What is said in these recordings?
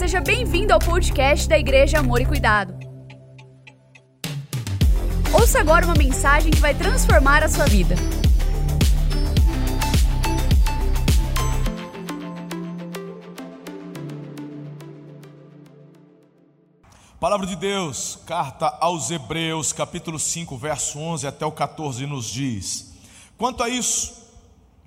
seja bem-vindo ao podcast da Igreja Amor e Cuidado. Ouça agora uma mensagem que vai transformar a sua vida. Palavra de Deus, carta aos Hebreus, capítulo 5, verso 11 até o 14, nos diz: Quanto a isso,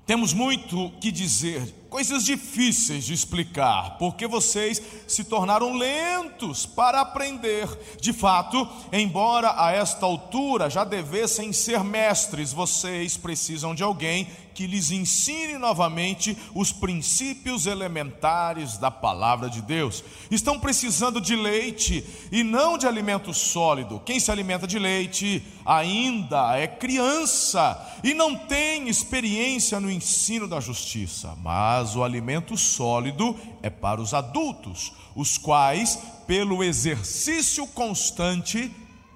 temos muito que dizer, coisas difíceis de explicar, porque vocês se tornaram lentos para aprender. De fato, embora a esta altura já devessem ser mestres, vocês precisam de alguém que lhes ensine novamente os princípios elementares da palavra de Deus. Estão precisando de leite e não de alimento sólido. Quem se alimenta de leite ainda é criança e não tem experiência no ensino da justiça, mas o alimento sólido é para os adultos, os quais, pelo exercício constante,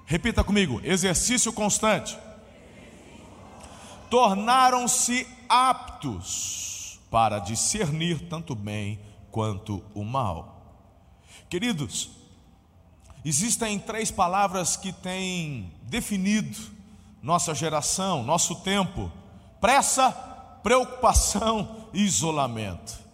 repita comigo: exercício constante tornaram-se aptos para discernir tanto o bem quanto o mal. Queridos, existem três palavras que têm definido nossa geração, nosso tempo: pressa, preocupação e isolamento.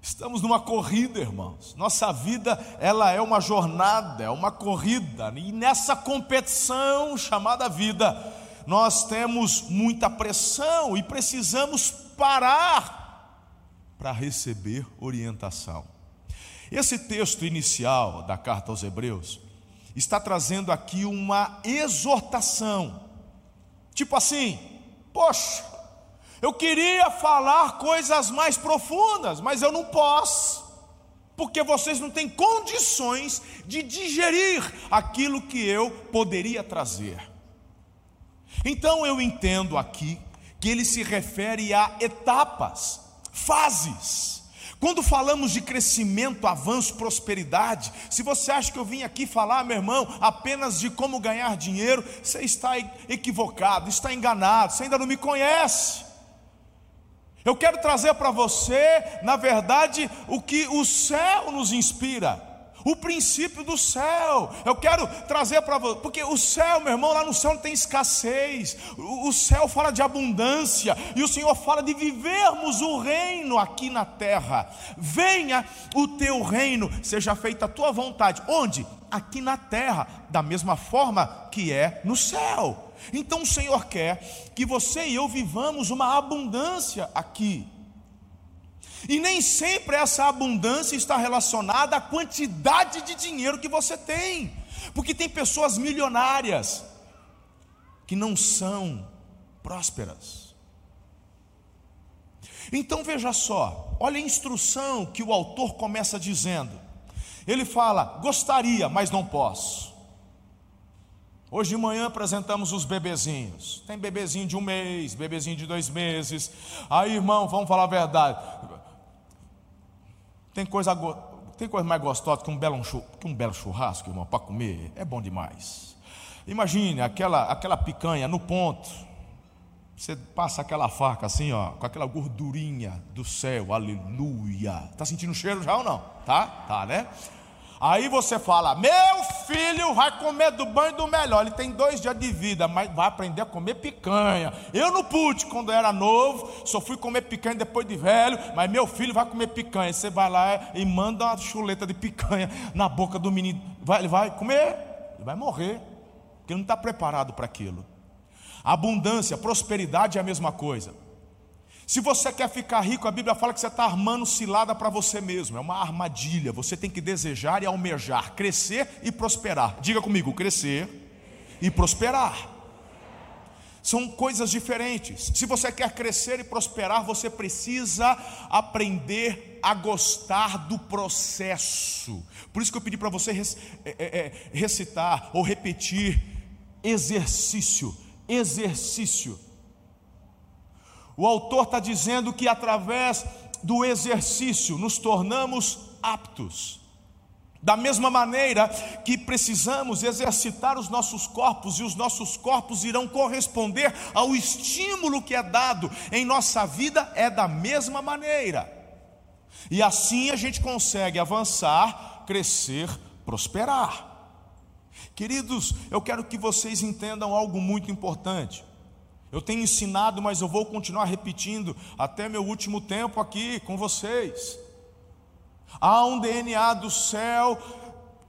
Estamos numa corrida, irmãos. Nossa vida, ela é uma jornada, é uma corrida, e nessa competição chamada vida, nós temos muita pressão e precisamos parar para receber orientação. Esse texto inicial da carta aos Hebreus está trazendo aqui uma exortação, tipo assim: poxa, eu queria falar coisas mais profundas, mas eu não posso porque vocês não têm condições de digerir aquilo que eu poderia trazer. Então eu entendo aqui que ele se refere a etapas, fases. Quando falamos de crescimento, avanço, prosperidade, se você acha que eu vim aqui falar, meu irmão, apenas de como ganhar dinheiro, você está equivocado, está enganado, você ainda não me conhece. Eu quero trazer para você, na verdade, o que o céu nos inspira o princípio do céu. Eu quero trazer para você, porque o céu, meu irmão, lá no céu não tem escassez. O, o céu fala de abundância e o Senhor fala de vivermos o reino aqui na terra. Venha o teu reino, seja feita a tua vontade. Onde? Aqui na terra, da mesma forma que é no céu. Então o Senhor quer que você e eu vivamos uma abundância aqui. E nem sempre essa abundância está relacionada à quantidade de dinheiro que você tem, porque tem pessoas milionárias que não são prósperas. Então veja só, olha a instrução que o autor começa dizendo. Ele fala: gostaria, mas não posso. Hoje de manhã apresentamos os bebezinhos. Tem bebezinho de um mês, bebezinho de dois meses. Aí, irmão, vamos falar a verdade. Tem coisa, tem coisa mais gostosa que um belo, que um belo churrasco, irmão, para comer. É bom demais. Imagine aquela, aquela picanha no ponto. Você passa aquela faca assim, ó, com aquela gordurinha do céu, aleluia. Tá sentindo o cheiro já ou não? Tá? Tá, né? Aí você fala: Meu filho vai comer do banho do melhor. Ele tem dois dias de vida, mas vai aprender a comer picanha. Eu não pude quando era novo, só fui comer picanha depois de velho. Mas meu filho vai comer picanha. Você vai lá e manda uma chuleta de picanha na boca do menino. Vai, ele vai comer, ele vai morrer, porque ele não está preparado para aquilo. Abundância, prosperidade é a mesma coisa. Se você quer ficar rico, a Bíblia fala que você está armando cilada para você mesmo, é uma armadilha. Você tem que desejar e almejar, crescer e prosperar. Diga comigo: crescer e prosperar. São coisas diferentes. Se você quer crescer e prosperar, você precisa aprender a gostar do processo. Por isso que eu pedi para você é, é, é, recitar ou repetir exercício, exercício. O autor está dizendo que através do exercício nos tornamos aptos. Da mesma maneira que precisamos exercitar os nossos corpos, e os nossos corpos irão corresponder ao estímulo que é dado em nossa vida, é da mesma maneira. E assim a gente consegue avançar crescer, prosperar. Queridos, eu quero que vocês entendam algo muito importante. Eu tenho ensinado, mas eu vou continuar repetindo até meu último tempo aqui com vocês. Há um DNA do céu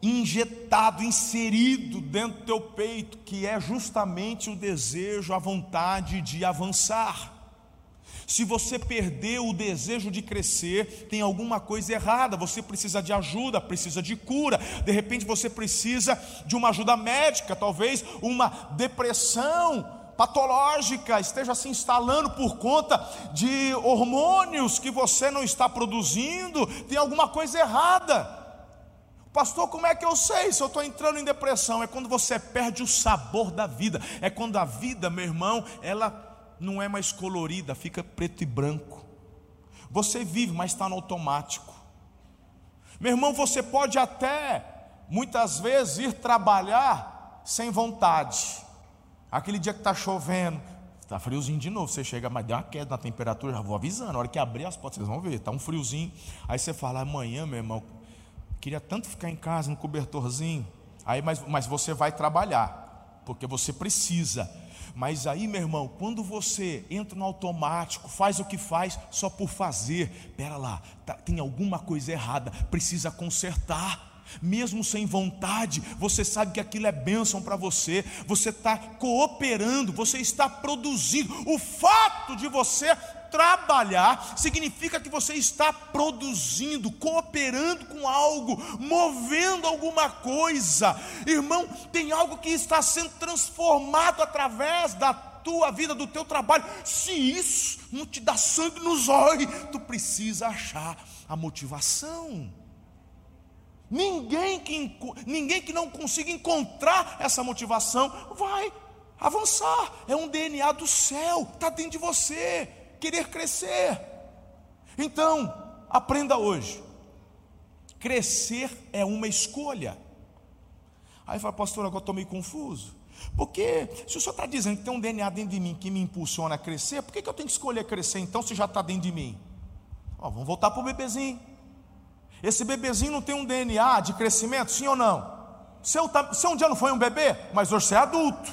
injetado, inserido dentro do teu peito, que é justamente o desejo, a vontade de avançar. Se você perdeu o desejo de crescer, tem alguma coisa errada. Você precisa de ajuda, precisa de cura. De repente você precisa de uma ajuda médica, talvez uma depressão patológica esteja se instalando por conta de hormônios que você não está produzindo. Tem alguma coisa errada. Pastor, como é que eu sei se eu estou entrando em depressão? É quando você perde o sabor da vida. É quando a vida, meu irmão, ela não é mais colorida, fica preto e branco. Você vive, mas está no automático. Meu irmão, você pode até, muitas vezes, ir trabalhar sem vontade. Aquele dia que está chovendo, está friozinho de novo. Você chega, mas deu uma queda na temperatura, já vou avisando. Na hora que abrir as portas, vocês vão ver, está um friozinho. Aí você fala, amanhã, meu irmão, queria tanto ficar em casa, no cobertorzinho. Aí, mas, mas você vai trabalhar, porque você precisa mas aí, meu irmão, quando você entra no automático, faz o que faz só por fazer, pera lá, tá, tem alguma coisa errada, precisa consertar. Mesmo sem vontade, você sabe que aquilo é bênção para você, você está cooperando, você está produzindo. O fato de você trabalhar significa que você está produzindo, cooperando com algo, movendo alguma coisa. Irmão, tem algo que está sendo transformado através da tua vida, do teu trabalho. Se isso não te dá sangue nos olhos, tu precisa achar a motivação. Ninguém que, ninguém que não consiga encontrar essa motivação vai avançar. É um DNA do céu, está dentro de você querer crescer. Então, aprenda hoje. Crescer é uma escolha. Aí fala, pastor, agora estou meio confuso. Porque se o senhor está dizendo que tem um DNA dentro de mim que me impulsiona a crescer, por que, que eu tenho que escolher crescer então se já está dentro de mim? Ó, vamos voltar para o bebezinho. Esse bebezinho não tem um DNA de crescimento, sim ou não? Se, eu, se um dia não foi um bebê, mas hoje você é adulto.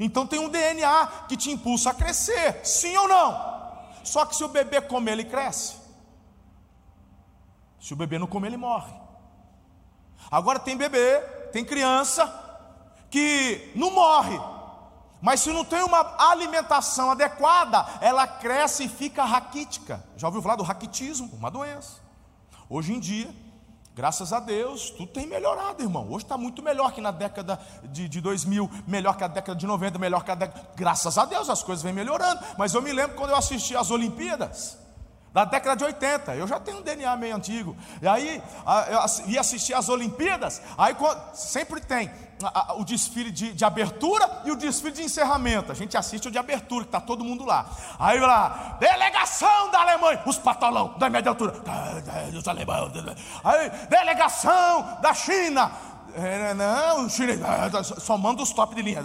Então tem um DNA que te impulsa a crescer, sim ou não? Só que se o bebê comer, ele cresce. Se o bebê não comer, ele morre. Agora tem bebê, tem criança que não morre, mas se não tem uma alimentação adequada, ela cresce e fica raquítica. Já ouviu falar do raquitismo? Uma doença. Hoje em dia, Graças a Deus, tudo tem melhorado, irmão. Hoje está muito melhor que na década de, de 2000, melhor que a década de 90, melhor que a década. Graças a Deus, as coisas vêm melhorando. Mas eu me lembro quando eu assisti às Olimpíadas, da década de 80. Eu já tenho um DNA meio antigo. E aí, eu ia assistir às Olimpíadas. Aí sempre tem o desfile de, de, abertura e o desfile de encerramento. A gente assiste o de abertura, que está todo mundo lá. Aí lá, delegação da Alemanha, os patolão da média altura. Os alemães. Aí, delegação da China. É, não, o Chile só manda os top de linha.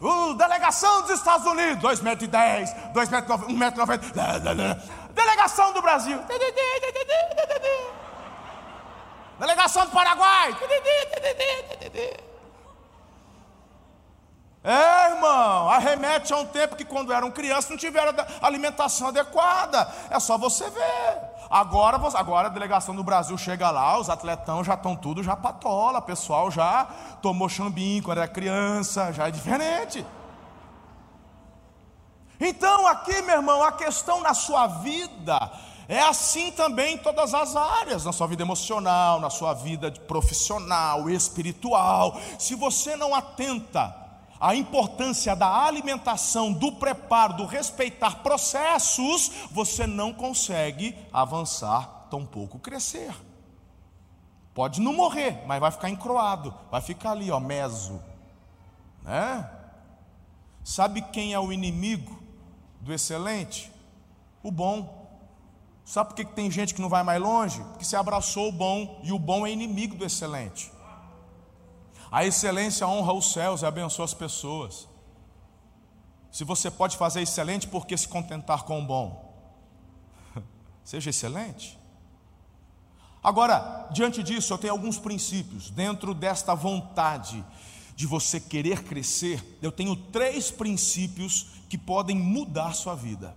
O delegação dos Estados Unidos, 2 metros e 10, 2 metros, 1 metro e 90. Delegação do Brasil. Delegação do Paraguai. É, irmão, arremete a um tempo que quando eram crianças não tiveram alimentação adequada. É só você ver. Agora, agora a delegação do Brasil chega lá, os atletão já estão tudo já patola, o pessoal já tomou chambinho quando era criança, já é diferente. Então, aqui, meu irmão, a questão na sua vida é assim também em todas as áreas, na sua vida emocional, na sua vida profissional, espiritual. Se você não atenta à importância da alimentação, do preparo, do respeitar processos, você não consegue avançar, tampouco crescer. Pode não morrer, mas vai ficar encroado, vai ficar ali, ó, meso, né? Sabe quem é o inimigo do excelente? O bom. Sabe por que tem gente que não vai mais longe? Porque se abraçou o bom e o bom é inimigo do excelente. A excelência honra os céus e abençoa as pessoas. Se você pode fazer excelente, por que se contentar com o bom? Seja excelente. Agora, diante disso, eu tenho alguns princípios. Dentro desta vontade de você querer crescer, eu tenho três princípios que podem mudar sua vida.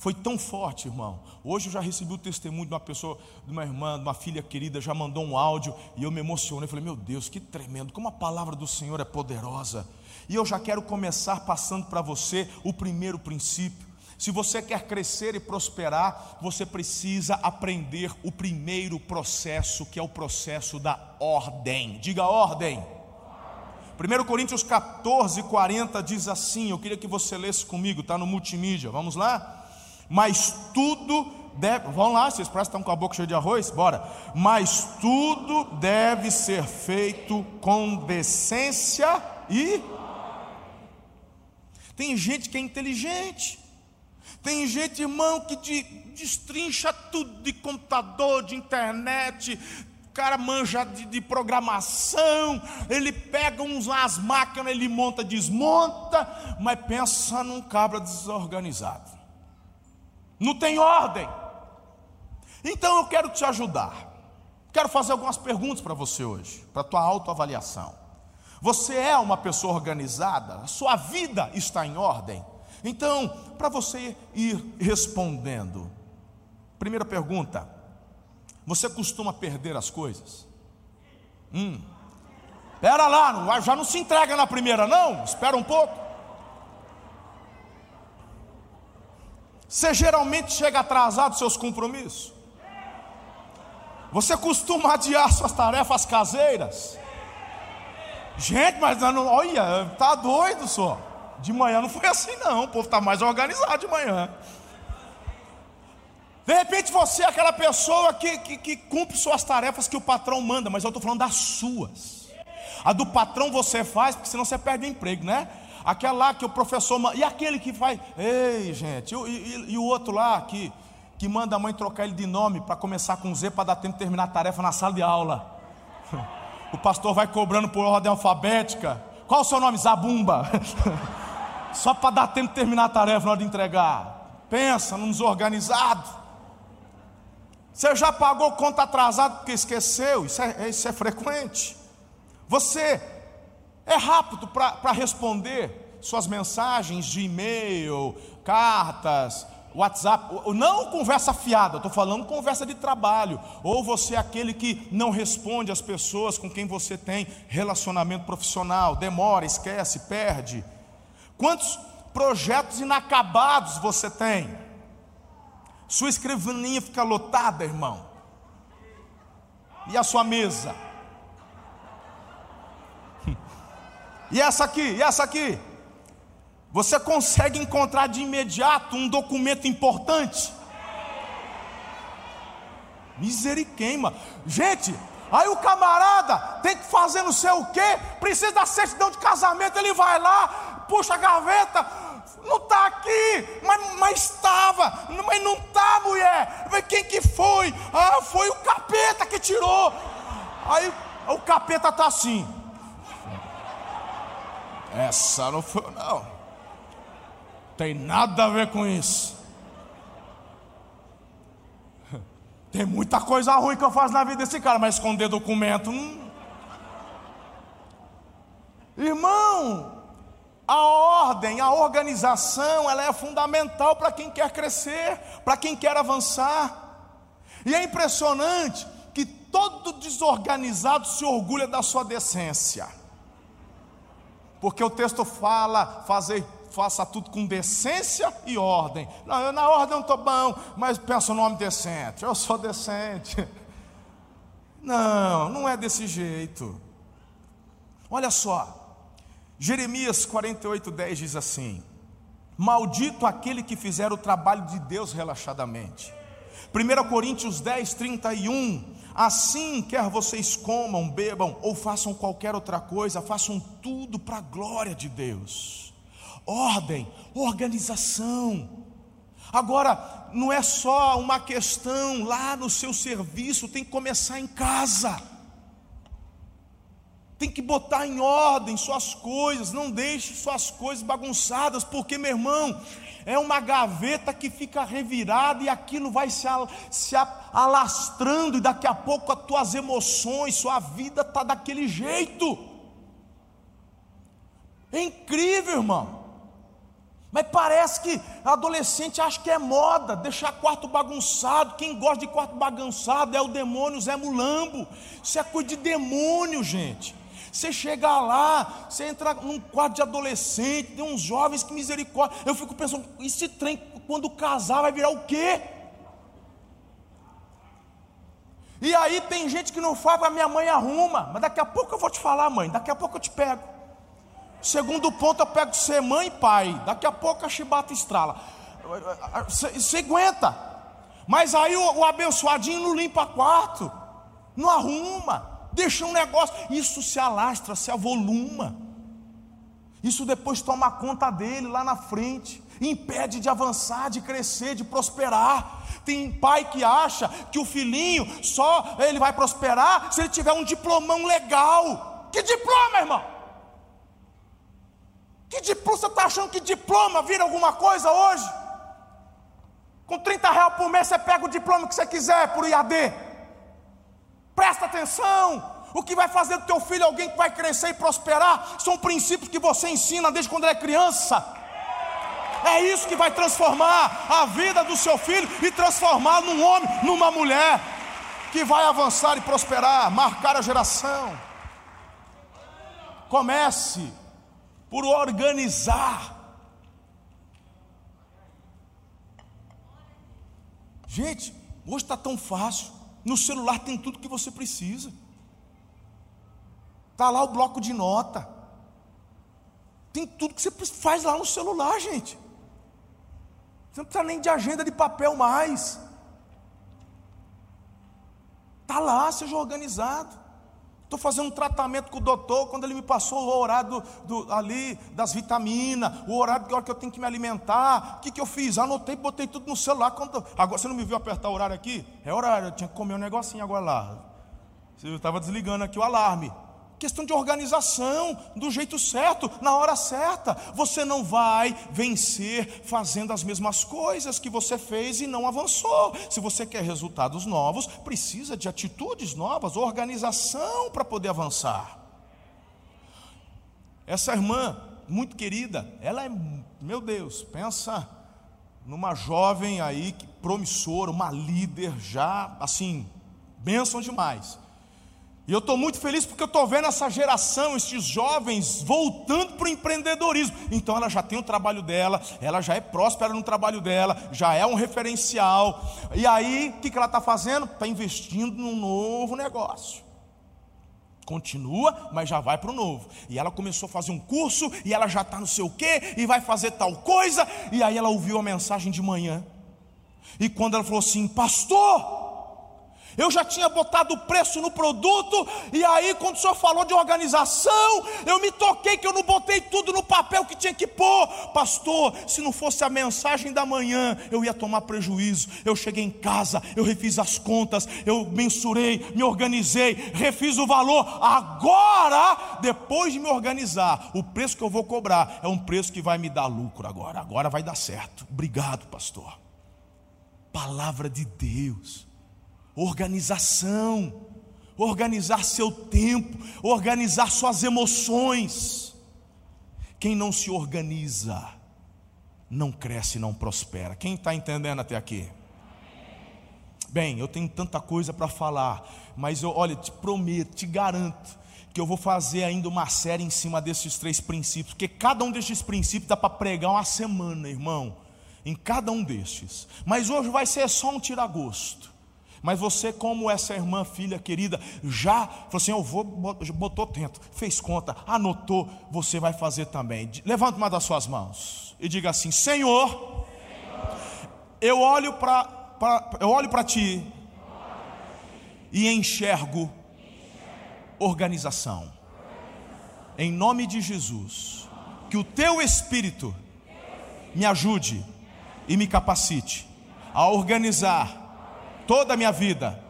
Foi tão forte, irmão. Hoje eu já recebi o testemunho de uma pessoa, de uma irmã, de uma filha querida, já mandou um áudio e eu me emocionei. Falei, meu Deus, que tremendo, como a palavra do Senhor é poderosa. E eu já quero começar passando para você o primeiro princípio. Se você quer crescer e prosperar, você precisa aprender o primeiro processo, que é o processo da ordem. Diga ordem. 1 Coríntios 14, 40 diz assim: Eu queria que você lesse comigo, está no multimídia. Vamos lá? Mas tudo deve. Vão lá, vocês parecem que estão com a boca cheia de arroz? Bora. Mas tudo deve ser feito com decência e. Tem gente que é inteligente. Tem gente, irmão, que de, destrincha tudo de computador, de internet, o cara manja de, de, programação, ele pega uns as máquinas, ele monta, desmonta, mas pensa num cabra desorganizado não tem ordem. Então eu quero te ajudar. Quero fazer algumas perguntas para você hoje, para a tua autoavaliação. Você é uma pessoa organizada? A sua vida está em ordem? Então, para você ir respondendo, primeira pergunta: você costuma perder as coisas? Hum. Pera lá, já não se entrega na primeira, não? Espera um pouco. Você geralmente chega atrasado seus compromissos? Você costuma adiar suas tarefas caseiras? Gente, mas não, olha, tá doido só. De manhã não foi assim não, o povo está mais organizado de manhã. De repente você é aquela pessoa que, que, que cumpre suas tarefas que o patrão manda, mas eu estou falando das suas. A do patrão você faz, porque senão você perde o emprego, né? Aquela lá que o professor. E aquele que faz. Ei, gente, e, e, e o outro lá que, que manda a mãe trocar ele de nome para começar com Z para dar tempo de terminar a tarefa na sala de aula. O pastor vai cobrando por ordem alfabética. Qual o seu nome? Zabumba. Só para dar tempo de terminar a tarefa na hora de entregar. Pensa num desorganizado. Você já pagou conta atrasado porque esqueceu? Isso é, isso é frequente. Você é rápido para responder suas mensagens de e-mail, cartas, WhatsApp, não conversa fiada, estou falando conversa de trabalho. Ou você é aquele que não responde às pessoas com quem você tem relacionamento profissional, demora, esquece, perde. Quantos projetos inacabados você tem? Sua escrivaninha fica lotada, irmão. E a sua mesa? E essa aqui, e essa aqui. Você consegue encontrar de imediato um documento importante? Miseriqueima. Gente, aí o camarada tem que fazer não sei o quê, precisa da certidão de casamento, ele vai lá, puxa a gaveta, não está aqui, mas, estava, mas não está, mulher. Quem que foi? Ah, foi o capeta que tirou. Aí o capeta está assim. Essa não foi, não. Tem nada a ver com isso. Tem muita coisa ruim que eu faço na vida desse cara, mas esconder documento. Hum. Irmão, a ordem, a organização, ela é fundamental para quem quer crescer, para quem quer avançar. E é impressionante que todo desorganizado se orgulha da sua decência. Porque o texto fala, fazer, faça tudo com decência e ordem. Não, eu na ordem não estou bom, mas pensa o nome decente. Eu sou decente. Não, não é desse jeito. Olha só, Jeremias 48, 10 diz assim: Maldito aquele que fizer o trabalho de Deus relaxadamente. 1 Coríntios 10, 31 Assim, quer vocês comam, bebam ou façam qualquer outra coisa, façam tudo para a glória de Deus. Ordem, organização. Agora, não é só uma questão lá no seu serviço, tem que começar em casa. Tem que botar em ordem suas coisas, não deixe suas coisas bagunçadas, porque, meu irmão, é uma gaveta que fica revirada e aquilo vai se, se alastrando, e daqui a pouco as tuas emoções, sua vida está daquele jeito. É incrível, irmão. Mas parece que adolescente acha que é moda, deixar quarto bagunçado. Quem gosta de quarto bagunçado é o demônio Zé Mulambo. Isso é coisa de demônio, gente. Você chega lá, você entra num quarto de adolescente, tem uns jovens que misericórdia. Eu fico pensando, esse trem, quando casar, vai virar o quê? E aí tem gente que não faz, a minha mãe arruma. Mas daqui a pouco eu vou te falar, mãe, daqui a pouco eu te pego. Segundo ponto, eu pego ser mãe e pai. Daqui a pouco a chibata estrala. Você aguenta. Mas aí o, o abençoadinho não limpa quarto, não arruma, deixa um negócio. Isso se alastra, se avoluma. Isso depois toma conta dele lá na frente, impede de avançar, de crescer, de prosperar. Tem pai que acha que o filhinho só ele vai prosperar se ele tiver um diplomão legal. Que diploma, irmão? Que diploma? Você está achando que diploma vira alguma coisa hoje? Com 30 reais por mês você pega o diploma que você quiser por IAD. Atenção. O que vai fazer do teu filho alguém que vai crescer e prosperar são princípios que você ensina desde quando ele é criança. É isso que vai transformar a vida do seu filho e transformar num homem, numa mulher que vai avançar e prosperar, marcar a geração. Comece por organizar. Gente, hoje está tão fácil. No celular tem tudo que você precisa. Está lá o bloco de nota. Tem tudo que você faz lá no celular, gente. Você não precisa nem de agenda de papel mais. Está lá, seja organizado. Estou fazendo um tratamento com o doutor, quando ele me passou o horário do, do, ali das vitaminas, o horário que eu tenho que me alimentar. O que, que eu fiz? Anotei, botei tudo no celular. Quando, agora você não me viu apertar o horário aqui? É horário, eu tinha que comer um negocinho agora lá. Eu estava desligando aqui o alarme. Questão de organização, do jeito certo, na hora certa. Você não vai vencer fazendo as mesmas coisas que você fez e não avançou. Se você quer resultados novos, precisa de atitudes novas, organização para poder avançar. Essa irmã, muito querida, ela é, meu Deus, pensa numa jovem aí promissora, uma líder já, assim, bênção demais. E eu estou muito feliz porque eu estou vendo essa geração, esses jovens, voltando para o empreendedorismo. Então ela já tem o trabalho dela, ela já é próspera no trabalho dela, já é um referencial. E aí, o que, que ela está fazendo? Está investindo num novo negócio. Continua, mas já vai para o novo. E ela começou a fazer um curso, e ela já está não sei o quê, e vai fazer tal coisa. E aí ela ouviu a mensagem de manhã. E quando ela falou assim, pastor, eu já tinha botado o preço no produto, e aí, quando o senhor falou de organização, eu me toquei que eu não botei tudo no papel que tinha que pôr. Pastor, se não fosse a mensagem da manhã, eu ia tomar prejuízo. Eu cheguei em casa, eu refiz as contas, eu mensurei, me organizei, refiz o valor. Agora, depois de me organizar, o preço que eu vou cobrar é um preço que vai me dar lucro agora. Agora vai dar certo. Obrigado, pastor. Palavra de Deus organização, organizar seu tempo, organizar suas emoções. Quem não se organiza, não cresce, não prospera. Quem está entendendo até aqui? Bem, eu tenho tanta coisa para falar, mas eu, olha, te prometo, te garanto, que eu vou fazer ainda uma série em cima desses três princípios, porque cada um desses princípios dá para pregar uma semana, irmão, em cada um destes. Mas hoje vai ser só um tiragosto. Mas você, como essa irmã, filha querida, já falou assim: eu vou, botou tento, fez conta, anotou, você vai fazer também. Levanta uma das suas mãos e diga assim: Senhor, para eu olho para ti e enxergo organização. Em nome de Jesus, que o teu espírito me ajude e me capacite a organizar toda a minha vida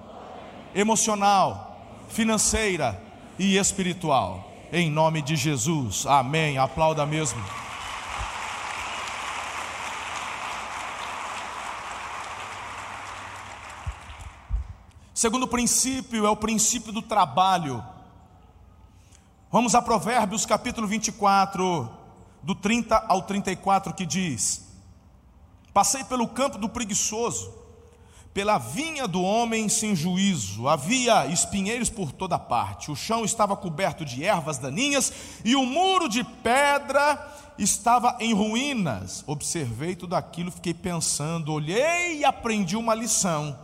emocional, financeira e espiritual. Em nome de Jesus. Amém. Aplauda mesmo. Segundo princípio é o princípio do trabalho. Vamos a Provérbios capítulo 24, do 30 ao 34, que diz: Passei pelo campo do preguiçoso pela vinha do homem sem juízo, havia espinheiros por toda parte, o chão estava coberto de ervas daninhas e o muro de pedra estava em ruínas. Observei tudo aquilo, fiquei pensando, olhei e aprendi uma lição.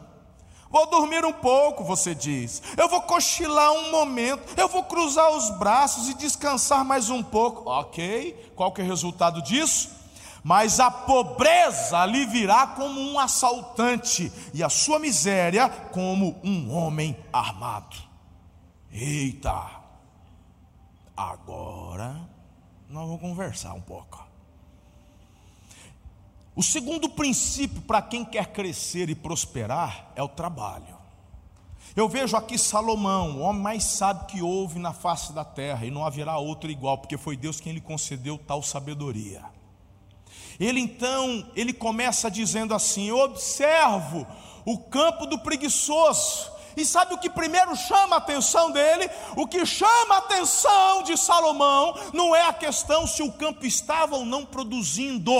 Vou dormir um pouco, você diz. Eu vou cochilar um momento. Eu vou cruzar os braços e descansar mais um pouco. Ok, qual que é o resultado disso? Mas a pobreza lhe virá como um assaltante, e a sua miséria como um homem armado. Eita! Agora nós vamos conversar um pouco. O segundo princípio para quem quer crescer e prosperar é o trabalho. Eu vejo aqui Salomão, o homem mais sábio que houve na face da terra, e não haverá outro igual, porque foi Deus quem lhe concedeu tal sabedoria. Ele então, ele começa dizendo assim: Eu observo o campo do preguiçoso, e sabe o que primeiro chama a atenção dele? O que chama a atenção de Salomão não é a questão se o campo estava ou não produzindo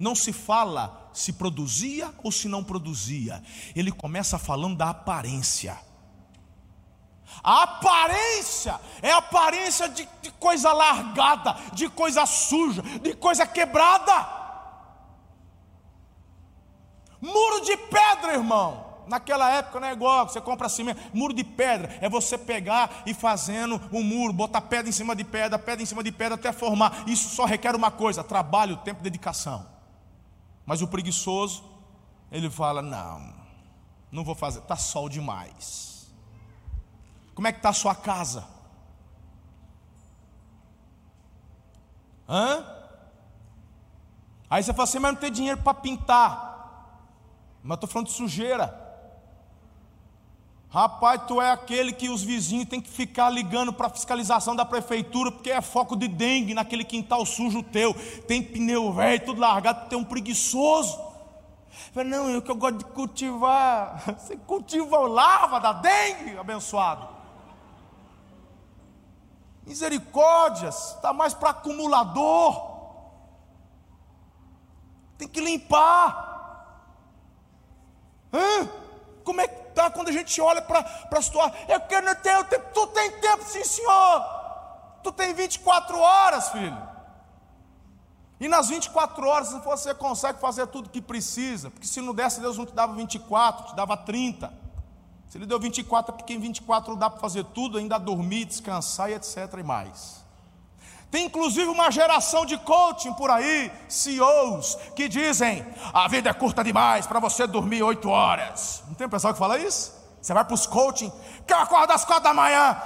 não se fala se produzia ou se não produzia, ele começa falando da aparência. A aparência é a aparência de, de, coisa largada, de coisa suja, de coisa quebrada. Muro de pedra, irmão. Naquela época não é igual, você compra cimento, muro de pedra, é você pegar e fazendo um muro, botar pedra em cima de pedra, pedra em cima de pedra até formar. Isso só requer uma coisa: trabalho, tempo, dedicação. Mas o preguiçoso, ele fala: Não, não vou fazer, está sol demais. Como é que está a sua casa? Hã? Aí você fala assim, mas não tem dinheiro para pintar. Mas estou falando de sujeira. Rapaz, tu é aquele que os vizinhos têm que ficar ligando para a fiscalização da prefeitura, porque é foco de dengue naquele quintal sujo teu. Tem pneu velho, tudo largado, tem um preguiçoso. Fala, não, eu que eu gosto de cultivar. Você cultiva o larva da dengue, abençoado. Misericórdias, está mais para acumulador. Tem que limpar. Hã? Como é que tá quando a gente olha para a situação. Eu quero não tenho tempo. Tu tem tempo, sim, senhor. Tu tem 24 horas, filho. E nas 24 horas você consegue fazer tudo o que precisa. Porque se não desse, Deus não te dava 24, te dava 30. Se ele deu 24, é porque em 24 dá para fazer tudo, ainda dormir, descansar e etc. e mais. Tem inclusive uma geração de coaching por aí, CEOs, que dizem: a vida é curta demais para você dormir oito horas. Não tem pessoal que fala isso? Você vai para os coaching, que eu acordo às quatro da manhã.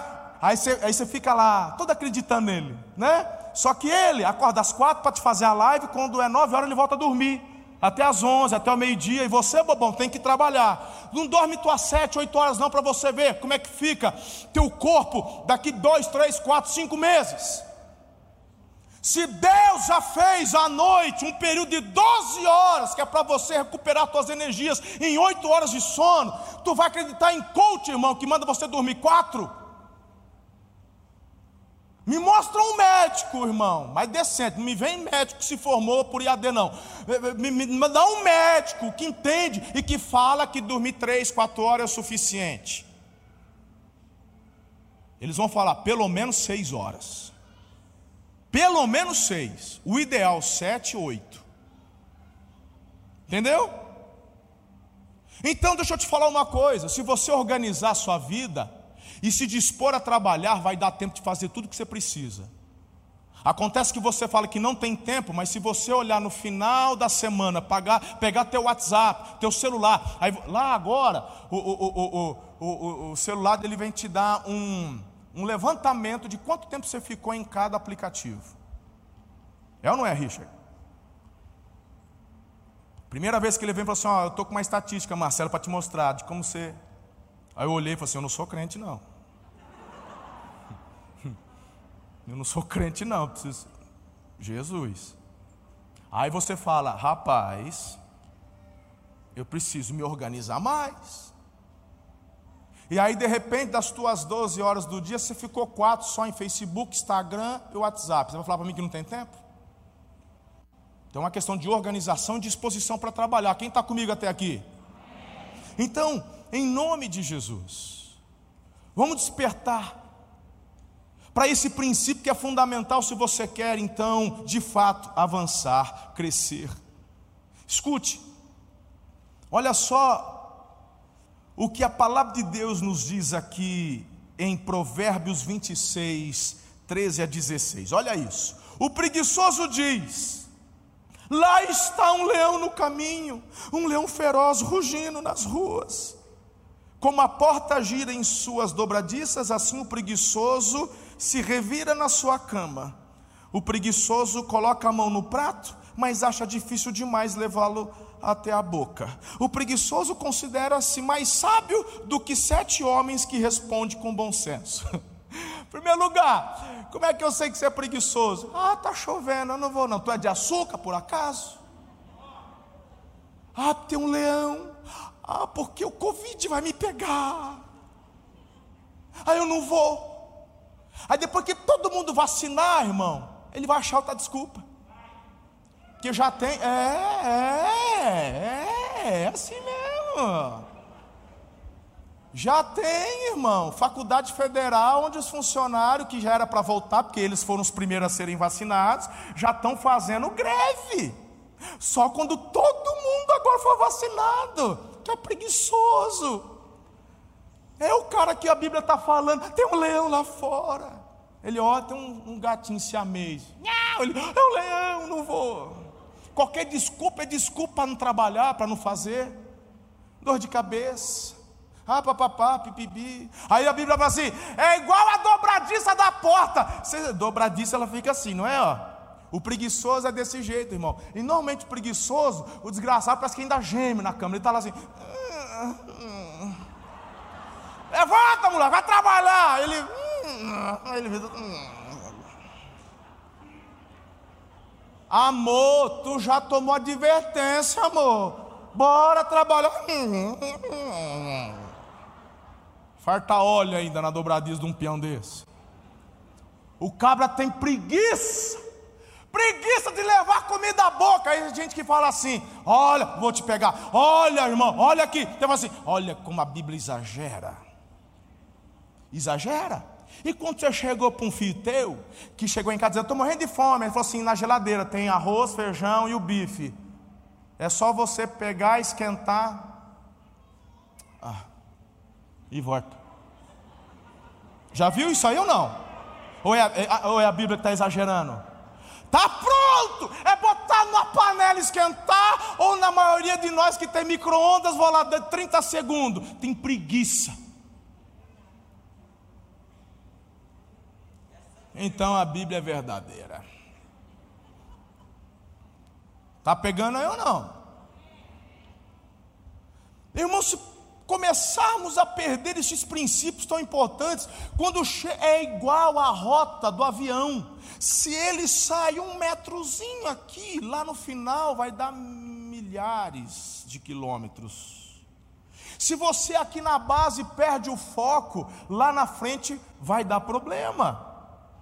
Aí você, aí você fica lá, todo acreditando nele, né? Só que ele acorda às quatro para te fazer a live, quando é nove horas ele volta a dormir. Até às onze, até o meio-dia, e você, bobão, tem que trabalhar. Não dorme tu às sete, oito horas não, para você ver como é que fica teu corpo daqui dois, três, quatro, cinco meses. Se Deus já fez à noite um período de 12 horas, que é para você recuperar suas energias em 8 horas de sono, tu vai acreditar em coach, irmão, que manda você dormir 4? Me mostra um médico, irmão, mais decente. Não me vem médico que se formou por IAD, não. Me, me, me dá um médico que entende e que fala que dormir 3, 4 horas é o suficiente. Eles vão falar pelo menos 6 horas. Pelo menos seis. O ideal, sete, oito. Entendeu? Então, deixa eu te falar uma coisa: se você organizar a sua vida e se dispor a trabalhar, vai dar tempo de fazer tudo que você precisa. Acontece que você fala que não tem tempo, mas se você olhar no final da semana, pagar, pegar teu WhatsApp, teu celular, aí, lá agora, o, o, o, o, celular dele vem te dar um, um levantamento de quanto tempo você ficou em cada aplicativo. É ou não é, Richard? Primeira vez que ele vem e falou assim: Ó, eu estou com uma estatística, Marcelo, para te mostrar de como você. Aí eu olhei e falei assim: Eu não sou crente, não. Eu não sou crente, não. Preciso... Jesus. Aí você fala: Rapaz, eu preciso me organizar mais. E aí, de repente, das tuas 12 horas do dia, você ficou quatro só em Facebook, Instagram e WhatsApp. Você vai falar para mim que não tem tempo? Então é uma questão de organização e disposição para trabalhar. Quem está comigo até aqui? Então, em nome de Jesus, vamos despertar para esse princípio que é fundamental se você quer, então, de fato, avançar, crescer. Escute, olha só o que a palavra de Deus nos diz aqui em Provérbios 26, 13 a 16. Olha isso. O preguiçoso diz: Lá está um leão no caminho, um leão feroz rugindo nas ruas. Como a porta gira em suas dobradiças, assim o preguiçoso se revira na sua cama. O preguiçoso coloca a mão no prato, mas acha difícil demais levá-lo até a boca. O preguiçoso considera-se mais sábio do que sete homens que respondem com bom senso. Primeiro lugar, como é que eu sei que você é preguiçoso? Ah, tá chovendo, eu não vou não. Tu é de açúcar por acaso? Ah, tem um leão. Ah, porque o Covid vai me pegar. Aí eu não vou. Aí depois que todo mundo vacinar, irmão, ele vai achar outra desculpa. Que já tem. É, é, é, é assim mesmo. Já tem, irmão, faculdade federal, onde os funcionários que já era para voltar, porque eles foram os primeiros a serem vacinados, já estão fazendo greve. Só quando todo mundo agora for vacinado, que é preguiçoso. É o cara que a Bíblia está falando. Tem um leão lá fora. Ele olha, tem um, um gatinho siamês. Não, ele, é um leão, não vou. Qualquer desculpa é desculpa para não trabalhar, para não fazer. Dor de cabeça. Ah, papapá, pipibi. Aí a Bíblia fala assim: é igual a dobradiça da porta. Você, dobradiça ela fica assim, não é? Ó? O preguiçoso é desse jeito, irmão. E normalmente o preguiçoso, o desgraçado, parece que ainda geme na cama. Ele está lá assim. Hum, hum. Levanta, mulher, vai trabalhar. Ele. Hum, ele hum. Amor, tu já tomou advertência, amor. Bora trabalhar. Farta óleo ainda na dobradiça de um peão desse. O cabra tem preguiça. Preguiça de levar comida à boca. Aí tem gente que fala assim: Olha, vou te pegar. Olha, irmão, olha aqui. Tem assim: Olha como a Bíblia exagera exagera. E quando você chegou para um filho teu, que chegou em casa dizendo, estou morrendo de fome, ele falou assim, na geladeira tem arroz, feijão e o bife. É só você pegar, esquentar ah, e volta. Já viu isso aí ou não? Ou é, é, ou é a Bíblia que está exagerando? Está pronto! É botar numa panela esquentar, ou na maioria de nós que tem micro-ondas, vou lá de 30 segundos. Tem preguiça. Então a Bíblia é verdadeira. Está pegando aí ou não? Irmãos, se começarmos a perder esses princípios tão importantes, quando é igual a rota do avião, se ele sai um metrozinho aqui, lá no final vai dar milhares de quilômetros. Se você aqui na base perde o foco, lá na frente vai dar problema.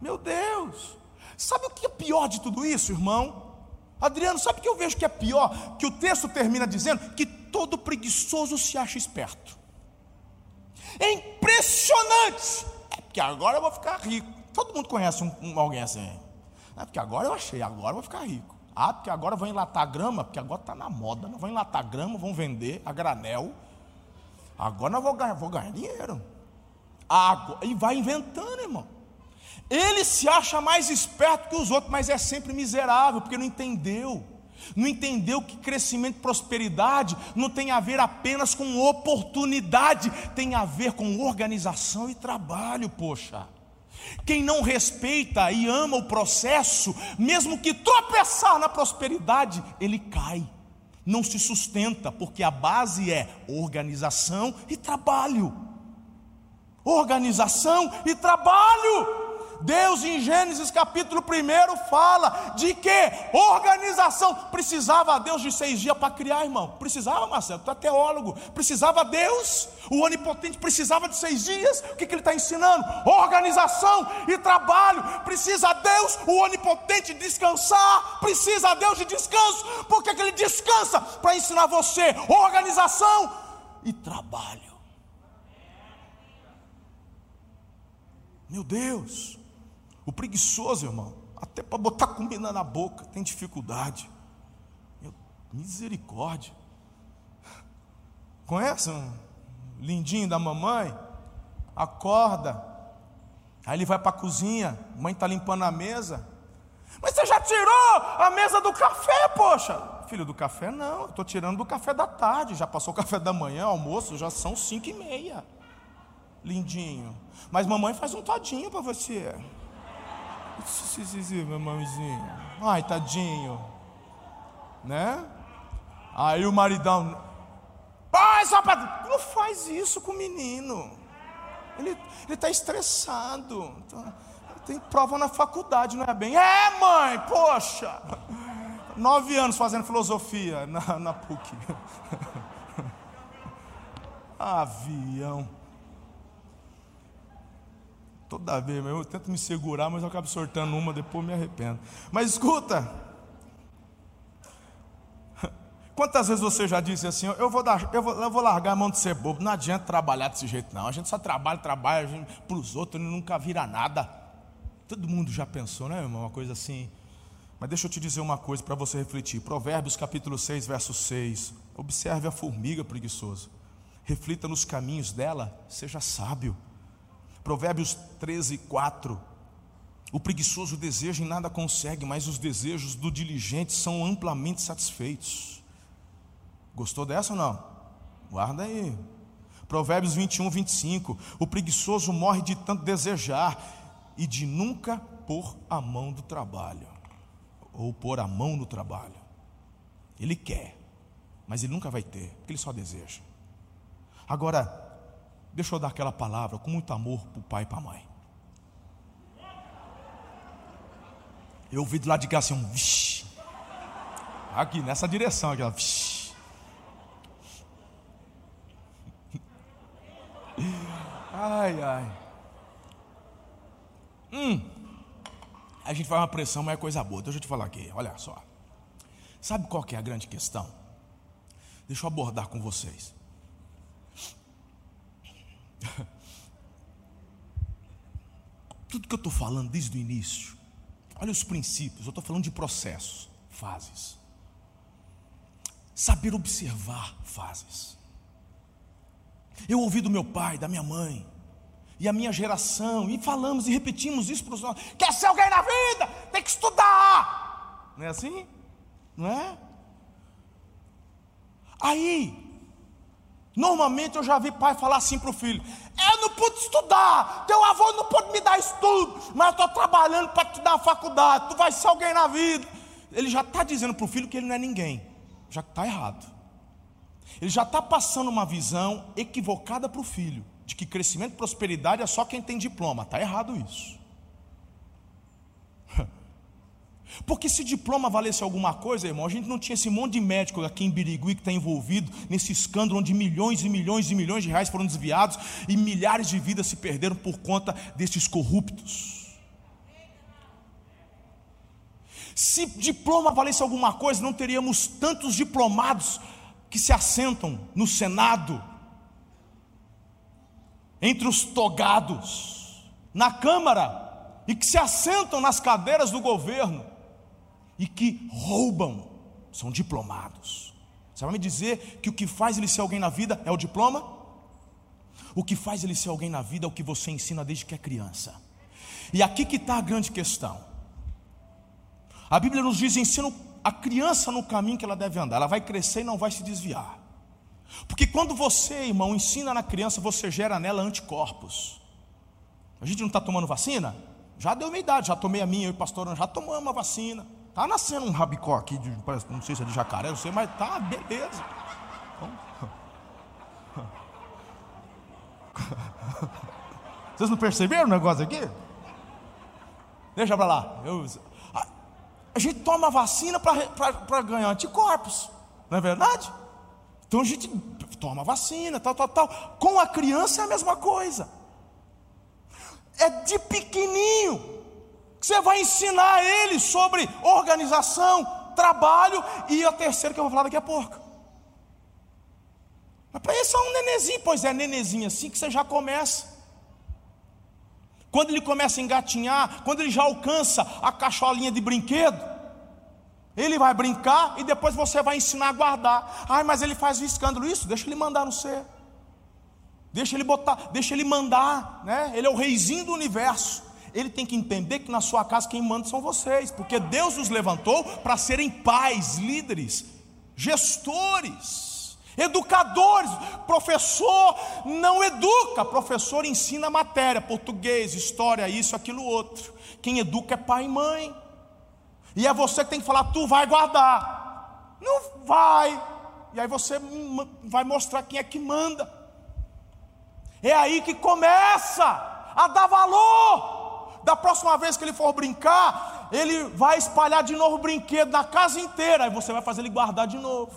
Meu Deus! Sabe o que é pior de tudo isso, irmão? Adriano, sabe o que eu vejo que é pior? Que o texto termina dizendo que todo preguiçoso se acha esperto. É impressionante! É porque agora eu vou ficar rico. Todo mundo conhece um, um, alguém assim. É porque agora eu achei, agora eu vou ficar rico. Ah, porque agora eu vou enlatar grama, porque agora está na moda. Não vou enlatar grama, vão vender a granel. Agora eu vou ganhar, vou ganhar dinheiro. Água. E vai inventando, irmão. Ele se acha mais esperto que os outros, mas é sempre miserável, porque não entendeu. Não entendeu que crescimento e prosperidade não tem a ver apenas com oportunidade, tem a ver com organização e trabalho, poxa. Quem não respeita e ama o processo, mesmo que tropeçar na prosperidade, ele cai, não se sustenta, porque a base é organização e trabalho. Organização e trabalho. Deus em Gênesis capítulo 1 fala de que organização precisava Deus de seis dias para criar, irmão. Precisava, Marcelo, tu é teólogo. Precisava Deus, o onipotente precisava de seis dias. O que, que ele está ensinando? Organização e trabalho. Precisa Deus, o onipotente, descansar. Precisa Deus de descanso. Por que, que ele descansa? Para ensinar você organização e trabalho. Meu Deus, o preguiçoso, irmão, até para botar comida na boca tem dificuldade. Meu, misericórdia. Conhece um lindinho da mamãe? Acorda. Aí ele vai para a cozinha, mãe está limpando a mesa. Mas você já tirou a mesa do café, poxa? Filho, do café não, estou tirando do café da tarde. Já passou o café da manhã, almoço, já são cinco e meia. Lindinho. Mas mamãe faz um todinho para você. Sim, mamãezinho. Ai, tadinho. Né? Aí o maridão. Ai, sapato. Não faz isso com o menino. Ele está estressado. Então, tem prova na faculdade, não é bem? É, mãe, poxa. Nove anos fazendo filosofia na, na PUC. Avião. Toda vez, eu tento me segurar, mas eu acabo sortando uma, depois me arrependo. Mas escuta. Quantas vezes você já disse assim, eu vou, dar, eu vou, eu vou largar a mão de ser bobo, não adianta trabalhar desse jeito não, a gente só trabalha, trabalha para os outros e nunca vira nada. Todo mundo já pensou, né irmão, uma coisa assim. Mas deixa eu te dizer uma coisa para você refletir. Provérbios capítulo 6, verso 6. Observe a formiga preguiçosa. Reflita nos caminhos dela, seja sábio. Provérbios 13, 4. O preguiçoso deseja e nada consegue, mas os desejos do diligente são amplamente satisfeitos. Gostou dessa ou não? Guarda aí. Provérbios 21, 25. O preguiçoso morre de tanto desejar e de nunca pôr a mão do trabalho, ou pôr a mão no trabalho. Ele quer, mas ele nunca vai ter, porque ele só deseja. Agora, Deixa eu dar aquela palavra com muito amor para o pai e para a mãe. Eu ouvi do lado de cá assim um vixi. Aqui, nessa direção, aquela vixi. Ai, ai. Hum. A gente faz uma pressão, mas é coisa boa. Deixa eu te falar aqui, olha só. Sabe qual que é a grande questão? Deixa eu abordar com vocês. Tudo que eu estou falando desde o início, olha os princípios, eu estou falando de processos, fases. Saber observar fases. Eu ouvi do meu pai, da minha mãe, e a minha geração, e falamos e repetimos isso para os nossos. Quer ser alguém na vida? Tem que estudar. Não é assim? Não é? Aí, Normalmente eu já vi pai falar assim para o filho: Eu não pude estudar, teu avô não pôde me dar estudo, mas eu estou trabalhando para te dar a faculdade, tu vai ser alguém na vida. Ele já está dizendo para o filho que ele não é ninguém, já está errado. Ele já está passando uma visão equivocada para o filho, de que crescimento e prosperidade é só quem tem diploma, está errado isso. Porque se diploma valesse alguma coisa, irmão, a gente não tinha esse monte de médico aqui em Birigui que está envolvido nesse escândalo onde milhões e milhões e milhões de reais foram desviados e milhares de vidas se perderam por conta desses corruptos. Se diploma valesse alguma coisa, não teríamos tantos diplomados que se assentam no Senado, entre os togados, na Câmara, e que se assentam nas cadeiras do governo e que roubam são diplomados. Você vai me dizer que o que faz ele ser alguém na vida é o diploma? O que faz ele ser alguém na vida é o que você ensina desde que é criança. E aqui que está a grande questão. A Bíblia nos diz: ensina a criança no caminho que ela deve andar, ela vai crescer e não vai se desviar. Porque quando você, irmão, ensina na criança, você gera nela anticorpos. A gente não está tomando vacina? Já deu minha idade, já tomei a minha, eu e o pastor já tomamos a vacina. Tá nascendo um rabicó aqui, de, não sei se é de jacaré, não sei, mas tá beleza. Vocês não perceberam o negócio aqui? Deixa para lá. Eu, a, a, gente toma vacina para ganhar anticorpos, não é verdade? Então a gente toma vacina, tal, tal, tal. Com a criança é a mesma coisa. É de pequenininho você vai ensinar ele sobre organização, trabalho e a terceira que eu vou falar daqui a pouco. Mas para isso é um nenezinho, pois é, nenezinho assim que você já começa. Quando ele começa a engatinhar, quando ele já alcança a cacholinha de brinquedo, ele vai brincar e depois você vai ensinar a guardar. Ai, mas ele faz um escândalo. Isso, deixa ele mandar no ser. Deixa ele botar, deixa ele mandar, né? Ele é o reizinho do universo. Ele tem que entender que na sua casa quem manda são vocês, porque Deus os levantou para serem pais, líderes, gestores. Educadores, professor não educa, professor ensina matéria, português, história, isso, aquilo, outro. Quem educa é pai e mãe. E é você que tem que falar, tu vai guardar. Não vai. E aí você vai mostrar quem é que manda. É aí que começa a dar valor. Da próxima vez que ele for brincar, ele vai espalhar de novo o brinquedo na casa inteira. Aí você vai fazer ele guardar de novo.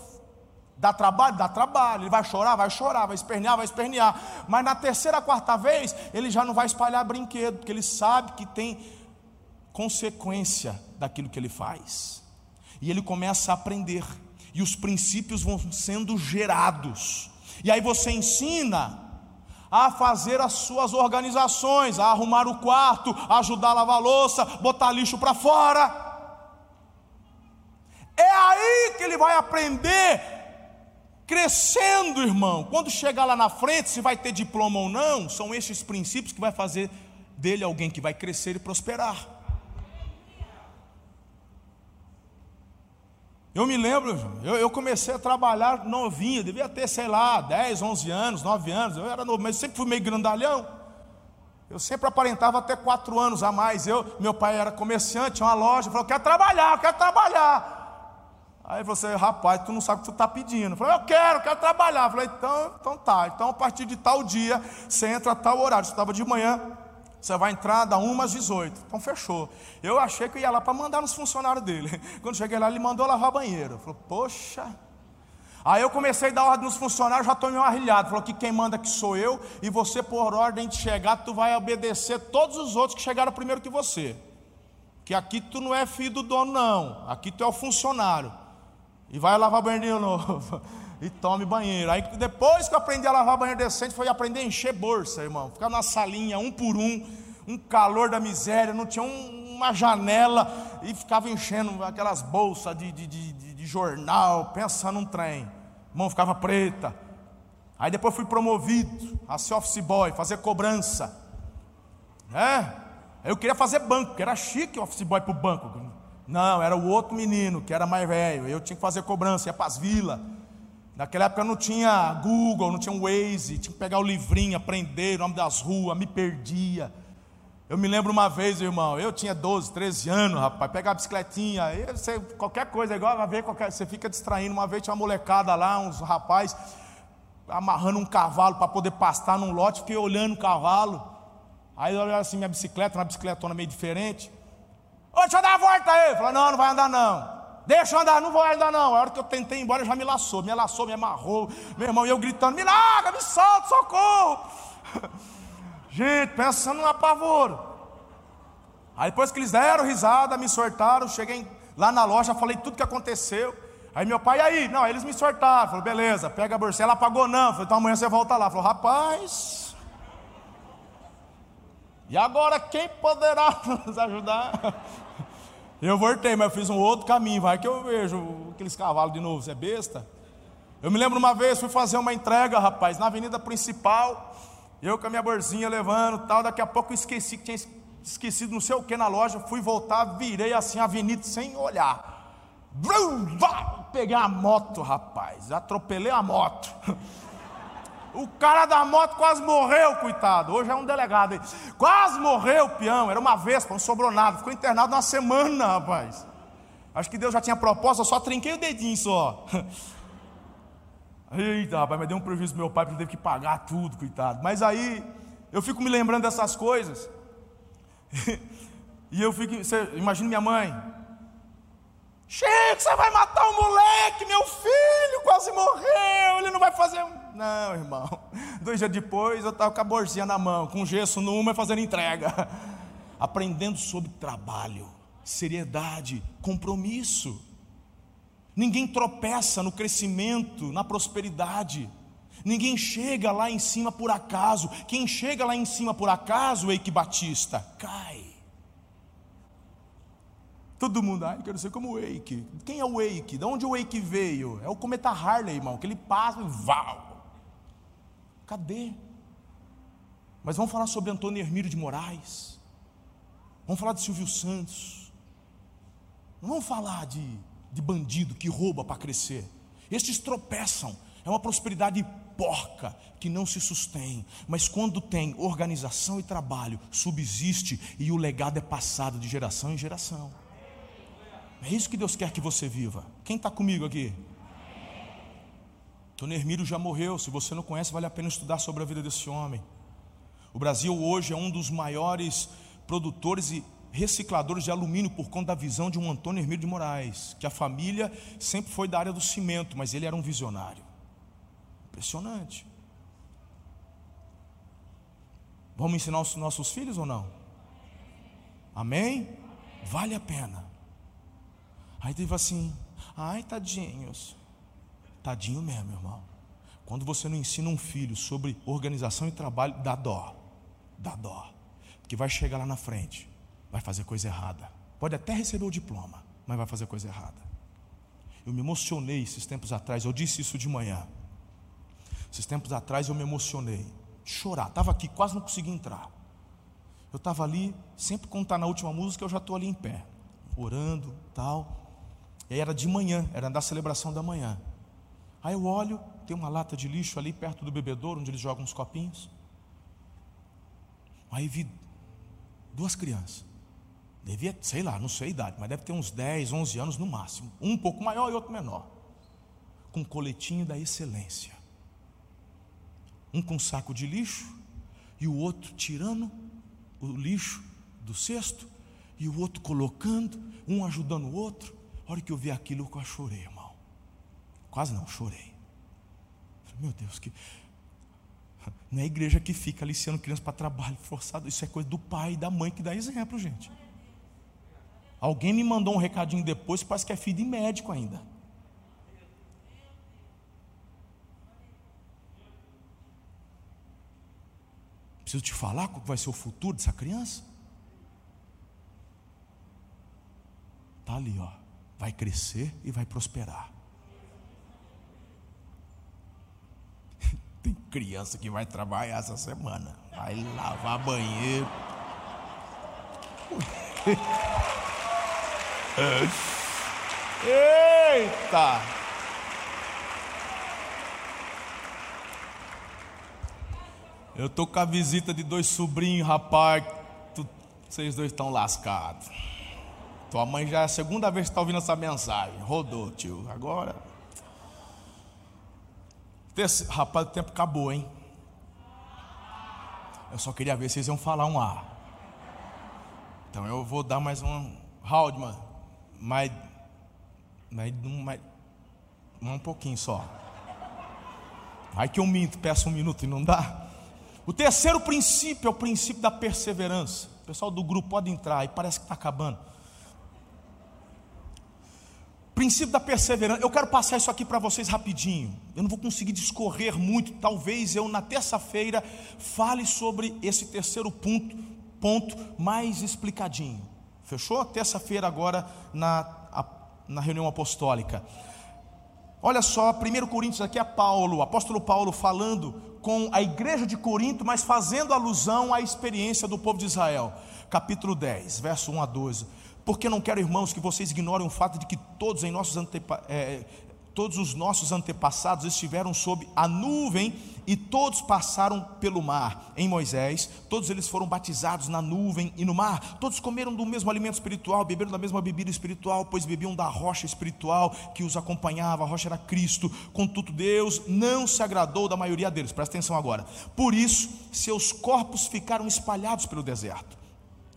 Dá trabalho? Dá trabalho. Ele vai chorar? Vai chorar. Vai espernear? Vai espernear. Mas na terceira, quarta vez, ele já não vai espalhar brinquedo, porque ele sabe que tem consequência daquilo que ele faz. E ele começa a aprender. E os princípios vão sendo gerados. E aí você ensina a fazer as suas organizações, a arrumar o quarto, a ajudar a lavar a louça, botar lixo para fora. É aí que ele vai aprender crescendo, irmão. Quando chegar lá na frente, se vai ter diploma ou não, são esses princípios que vai fazer dele alguém que vai crescer e prosperar. Eu me lembro, eu, eu, comecei a trabalhar novinho, devia ter, sei lá, 10, 11 anos, 9 anos, eu era novo, mas sempre fui meio grandalhão. Eu sempre aparentava até 4 anos a mais. Eu, meu pai era comerciante, tinha uma loja, falou: quero trabalhar, quero trabalhar. Aí você, rapaz, tu não sabe o que tu está pedindo. Eu falei, eu quero, quero trabalhar. Eu falei, então, então tá. Então, a partir de tal dia, você entra a tal horário. Você estava de manhã, você vai entrar da 1 às 18. Então, fechou. Eu achei que eu ia lá para mandar nos funcionários dele. Quando cheguei lá, ele mandou lavar banheiro. Falou, poxa. Aí eu comecei a dar ordem nos funcionários, já estou meio arrilhado. Falou que quem manda aqui sou eu, e você, por ordem de chegar, tu vai obedecer todos os outros que chegaram primeiro que você. Que aqui tu não é filho do dono, não. Aqui tu é o funcionário. E vai lavar banheiro novo. E tome banheiro. Aí depois que eu aprendi a lavar banheiro decente, foi aprender a encher bolsa, irmão. Ficar na salinha, um por um, um calor da miséria, não tinha um, uma janela e ficava enchendo aquelas bolsas de, de, de, de jornal, pensando num trem. Mão ficava preta. Aí depois fui promovido a ser office boy, fazer cobrança. É? Eu queria fazer banco, que era chique office boy para o banco. Não, era o outro menino que era mais velho. Eu tinha que fazer cobrança, ia para as vilas. Naquela época não tinha Google, não tinha Waze, tinha que pegar o livrinho, aprender o nome das ruas, me perdia. Eu me lembro uma vez, irmão, eu tinha 12, 13 anos, rapaz, pegar a bicicletinha, qualquer coisa, igual uma vez, qualquer, você fica distraindo. Uma vez tinha uma molecada lá, uns rapazes, amarrando um cavalo para poder pastar num lote, fiquei olhando o cavalo. Aí eu olhava assim minha bicicleta, uma bicicletona meio diferente. Ô, deixa eu dar a volta aí. Falou, não, não vai andar não. Deixa eu andar, não vou andar não. A hora que eu tentei ir embora, já me laçou, me laçou, me amarrou. Meu irmão, e eu gritando, me larga, me solta, socorro. Gente, pensando no apavoro. Aí depois que eles deram risada, me sortaram, cheguei lá na loja, falei tudo que aconteceu. Aí meu pai, aí? Não, eles me sortaram. Falou, beleza, pega a bolsa. Ela pagou não. Falei, então amanhã você volta lá. Falou, rapaz. E agora quem poderá nos ajudar? Eu voltei, mas eu fiz um outro caminho. Vai que eu vejo aqueles cavalos de novo, você é besta? Eu me lembro uma vez, fui fazer uma entrega, rapaz, na avenida principal. Eu com a minha bolsinha levando tal. Daqui a pouco eu esqueci que tinha esquecido não sei o que na loja. Fui voltar, virei assim a avenida sem olhar. Peguei a moto, rapaz. Atropelei a moto. O cara da moto quase morreu, coitado. Hoje é um delegado aí. Quase morreu, peão. Era uma vespa, não sobrou nada. Ficou internado uma semana, rapaz. Acho que Deus já tinha proposta, só trinquei o dedinho só. Eita, rapaz, mas deu um prejuízo pro meu pai, porque ele teve que pagar tudo, coitado. Mas aí, eu fico me lembrando dessas coisas. E eu fico, imagina minha mãe. Chico, você vai matar o moleque, meu filho quase morreu, ele não vai fazer. Não, irmão. Dois dias depois eu estava com a bolsinha na mão, com gesso numa e fazendo entrega. Aprendendo sobre trabalho, seriedade, compromisso. Ninguém tropeça no crescimento, na prosperidade. Ninguém chega lá em cima por acaso. Quem chega lá em cima por acaso, Eike Batista, cai. Todo mundo, ai, quero ser como o Eike. Quem é o Eike? De onde o Eike veio? É o cometa Harley, irmão, que ele passa e val. Cadê? Mas vamos falar sobre Antônio Hermílio de Moraes. Vamos falar de Silvio Santos. Não vamos falar de, de bandido que rouba para crescer. Estes tropeçam. É uma prosperidade porca que não se sustém, mas quando tem organização e trabalho, subsiste e o legado é passado de geração em geração. É isso que Deus quer que você viva. Quem está comigo aqui? Tony Hermílio já morreu. Se você não conhece, vale a pena estudar sobre a vida desse homem. O Brasil hoje é um dos maiores produtores e recicladores de alumínio por conta da visão de um Antônio Hermílio de Moraes, que a família sempre foi da área do cimento, mas ele era um visionário. Impressionante. Vamos ensinar os nossos filhos ou não? Amém? Vale a pena. Aí teve assim, ai tadinhos. Tadinho mesmo, irmão. Quando você não ensina um filho sobre organização e trabalho, dá dó. Dá dó. Porque vai chegar lá na frente, vai fazer coisa errada. Pode até receber o diploma, mas vai fazer coisa errada. Eu me emocionei esses tempos atrás, eu disse isso de manhã. Esses tempos atrás eu me emocionei. Chorar, estava aqui, quase não consegui entrar. Eu estava ali, sempre quando está na última música, eu já estou ali em pé, orando, tal. E aí era de manhã, era da celebração da manhã. Aí eu olho, tem uma lata de lixo ali perto do bebedouro, onde eles jogam uns copinhos. Aí vi duas crianças. Devia, sei lá, não sei a idade, mas deve ter uns 10, 11 anos no máximo. Um pouco maior e outro menor. Com coletinho da excelência. Um com saco de lixo e o outro tirando o lixo do cesto e o outro colocando, um ajudando o outro. A hora que eu vi aquilo, eu chorei. Quase não, chorei. Meu Deus, que. Não é a igreja que fica aliciando crianças para trabalho forçado. Isso é coisa do pai e da mãe que dá exemplo, gente. Alguém me mandou um recadinho depois, parece que é filho de médico ainda. Preciso te falar qual vai ser o futuro dessa criança? Está ali, ó vai crescer e vai prosperar. Tem criança que vai trabalhar essa semana, vai lavar banheiro. Eita! Eu tô com a visita de dois sobrinhos, rapaz. Tu, vocês dois estão lascados. Tua mãe já é a segunda vez que está ouvindo essa mensagem. Rodou, tio. Agora. Rapaz, o tempo acabou, hein? Eu só queria ver se vocês iam falar um A. Então eu vou dar mais um. Haldman, mais. Mais, mais. Um pouquinho só. Aí que eu minto, peço um minuto e não dá. O terceiro princípio é o princípio da perseverança. O pessoal do grupo pode entrar e parece que está acabando. Princípio da perseverança. Eu quero passar isso aqui para vocês rapidinho. Eu não vou conseguir discorrer muito. Talvez eu na terça-feira fale sobre esse terceiro ponto, ponto mais explicadinho. Fechou? Terça-feira agora na, a, na reunião apostólica. Olha só, 1 Coríntios aqui é Paulo, apóstolo Paulo falando com a igreja de Corinto, mas fazendo alusão à experiência do povo de Israel. Capítulo 10, verso 1 a 12 porque não quero, irmãos, que vocês ignorem o fato de que todos, em nossos antepa é, todos os nossos antepassados estiveram sob a nuvem e todos passaram pelo mar. Em Moisés, todos eles foram batizados na nuvem e no mar. Todos comeram do mesmo alimento espiritual, beberam da mesma bebida espiritual, pois bebiam da rocha espiritual que os acompanhava. A rocha era Cristo. Contudo, Deus não se agradou da maioria deles. Presta atenção agora. Por isso, seus corpos ficaram espalhados pelo deserto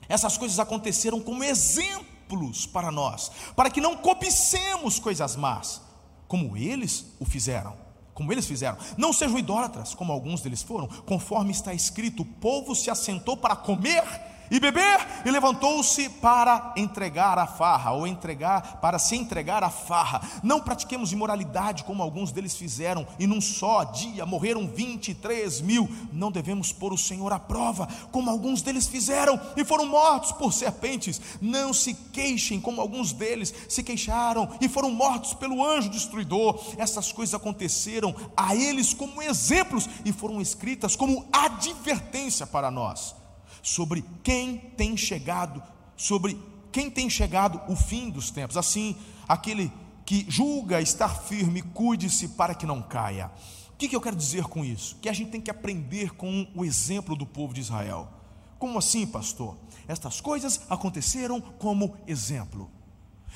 Essas coisas aconteceram como exemplos para nós, para que não cobicemos coisas más, como eles o fizeram. Como eles fizeram. Não sejam idólatras, como alguns deles foram, conforme está escrito: o povo se assentou para comer e beber, e levantou-se para entregar a farra, ou entregar, para se entregar a farra. Não pratiquemos imoralidade, como alguns deles fizeram, e num só dia morreram 23 mil. Não devemos pôr o Senhor à prova, como alguns deles fizeram, e foram mortos por serpentes. Não se queixem, como alguns deles se queixaram, e foram mortos pelo anjo destruidor. Essas coisas aconteceram a eles como exemplos, e foram escritas como advertência para nós sobre quem tem chegado, sobre quem tem chegado o fim dos tempos. Assim, aquele que julga estar firme, cuide-se para que não caia. O que, que eu quero dizer com isso? Que a gente tem que aprender com o exemplo do povo de Israel. Como assim, pastor? Estas coisas aconteceram como exemplo.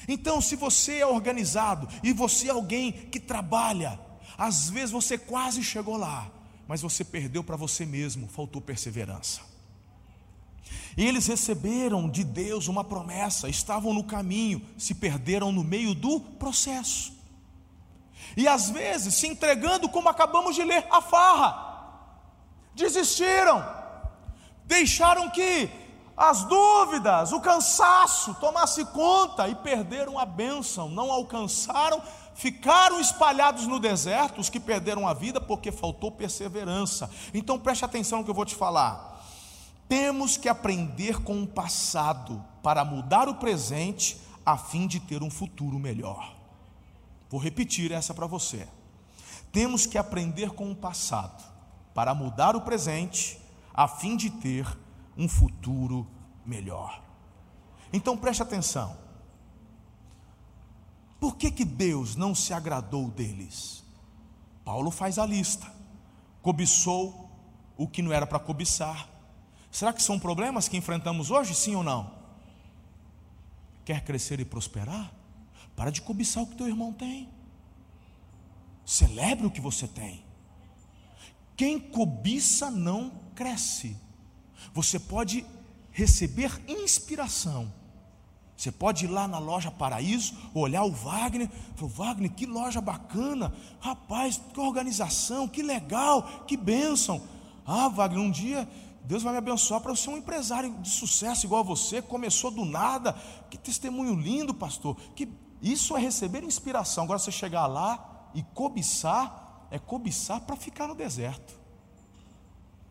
Então, se você é organizado e você é alguém que trabalha, às vezes você quase chegou lá, mas você perdeu para você mesmo, faltou perseverança. E eles receberam de Deus uma promessa, estavam no caminho, se perderam no meio do processo. E às vezes se entregando, como acabamos de ler, a farra. Desistiram, deixaram que as dúvidas, o cansaço tomasse conta e perderam a bênção, não alcançaram, ficaram espalhados no deserto, os que perderam a vida porque faltou perseverança. Então preste atenção no que eu vou te falar. Temos que aprender com o passado para mudar o presente a fim de ter um futuro melhor. Vou repetir essa para você. Temos que aprender com o passado para mudar o presente a fim de ter um futuro melhor. Então preste atenção. Por que, que Deus não se agradou deles? Paulo faz a lista. Cobiçou o que não era para cobiçar, Será que são problemas que enfrentamos hoje, sim ou não? Quer crescer e prosperar? Para de cobiçar o que teu irmão tem. Celebre o que você tem. Quem cobiça não cresce. Você pode receber inspiração. Você pode ir lá na loja Paraíso, olhar o Wagner, falar, Wagner, que loja bacana, rapaz, que organização, que legal, que bênção. Ah, Wagner, um dia Deus vai me abençoar para eu ser um empresário de sucesso igual a você, começou do nada. Que testemunho lindo, pastor. Que isso é receber inspiração. Agora você chegar lá e cobiçar, é cobiçar para ficar no deserto.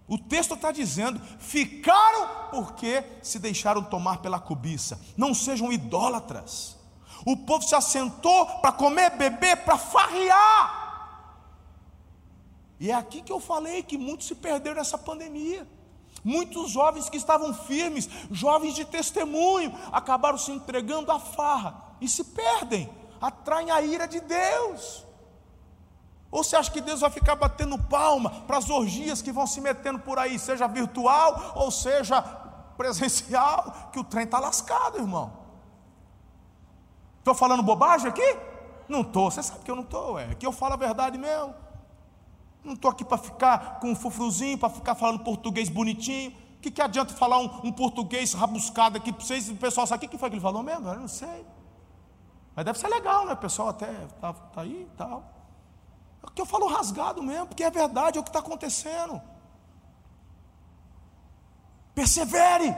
O texto está dizendo: ficaram porque se deixaram tomar pela cobiça. Não sejam idólatras. O povo se assentou para comer, beber, para farrear. E é aqui que eu falei que muitos se perderam nessa pandemia. Muitos jovens que estavam firmes, jovens de testemunho, acabaram se entregando à farra e se perdem, atraem a ira de Deus. Ou você acha que Deus vai ficar batendo palma para as orgias que vão se metendo por aí, seja virtual ou seja presencial, que o trem está lascado, irmão? Estou falando bobagem aqui? Não estou, você sabe que eu não estou, é que eu falo a verdade mesmo. Não estou aqui para ficar com um fufruzinho, para ficar falando português bonitinho. O que, que adianta falar um, um português rabuscado aqui para vocês o pessoal sabe o que foi que ele falou mesmo? Eu não sei. Mas deve ser legal, né? O pessoal até está tá aí e tal. É que eu falo rasgado mesmo, porque é verdade, é o que está acontecendo. Persevere.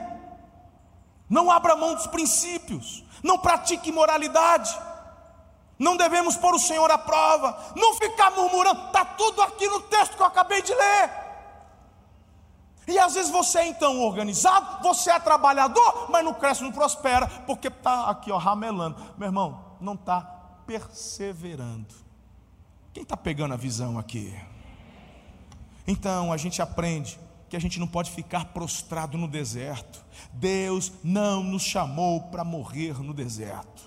Não abra mão dos princípios. Não pratique imoralidade. Não devemos pôr o Senhor à prova, não ficar murmurando, está tudo aqui no texto que eu acabei de ler. E às vezes você é então organizado, você é trabalhador, mas não cresce, não prospera, porque está aqui, ó, ramelando. Meu irmão, não está perseverando. Quem está pegando a visão aqui? Então a gente aprende que a gente não pode ficar prostrado no deserto. Deus não nos chamou para morrer no deserto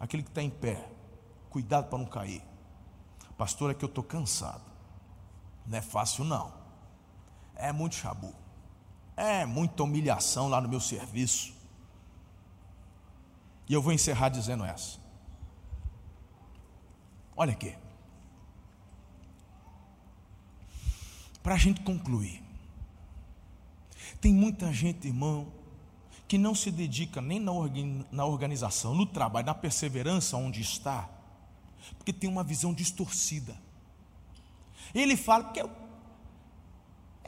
aquele que está em pé, cuidado para não cair. Pastor, é que eu estou cansado. Não é fácil, não. É muito chabu. É muita humilhação lá no meu serviço. E eu vou encerrar dizendo essa. Olha aqui. Para a gente concluir. Tem muita gente, irmão, que não se dedica nem na organização, no trabalho, na perseverança onde está, porque tem uma visão distorcida. Ele fala que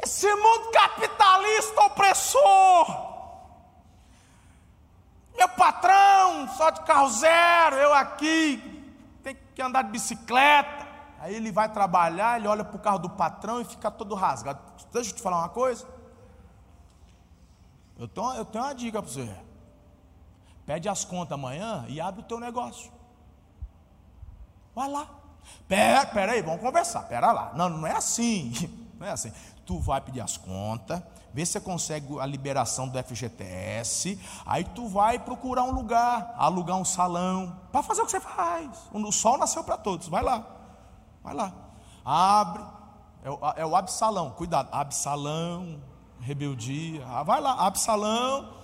esse mundo capitalista opressor, meu patrão, só de carro zero, eu aqui, tem que andar de bicicleta. Aí ele vai trabalhar, ele olha para o carro do patrão e fica todo rasgado. Deixa eu te falar uma coisa. Eu tenho, eu tenho uma dica para você. Pede as contas amanhã e abre o teu negócio. Vai lá. Pera, pera aí, vamos conversar. Pera lá. Não, não é assim. Não é assim. Tu vai pedir as contas, vê se você consegue a liberação do FGTS, aí tu vai procurar um lugar, alugar um salão, para fazer o que você faz. O sol nasceu para todos. Vai lá. Vai lá. Abre. É o, é o Absalão. Cuidado. Absalão rebeldia. Ah, vai lá, Absalão.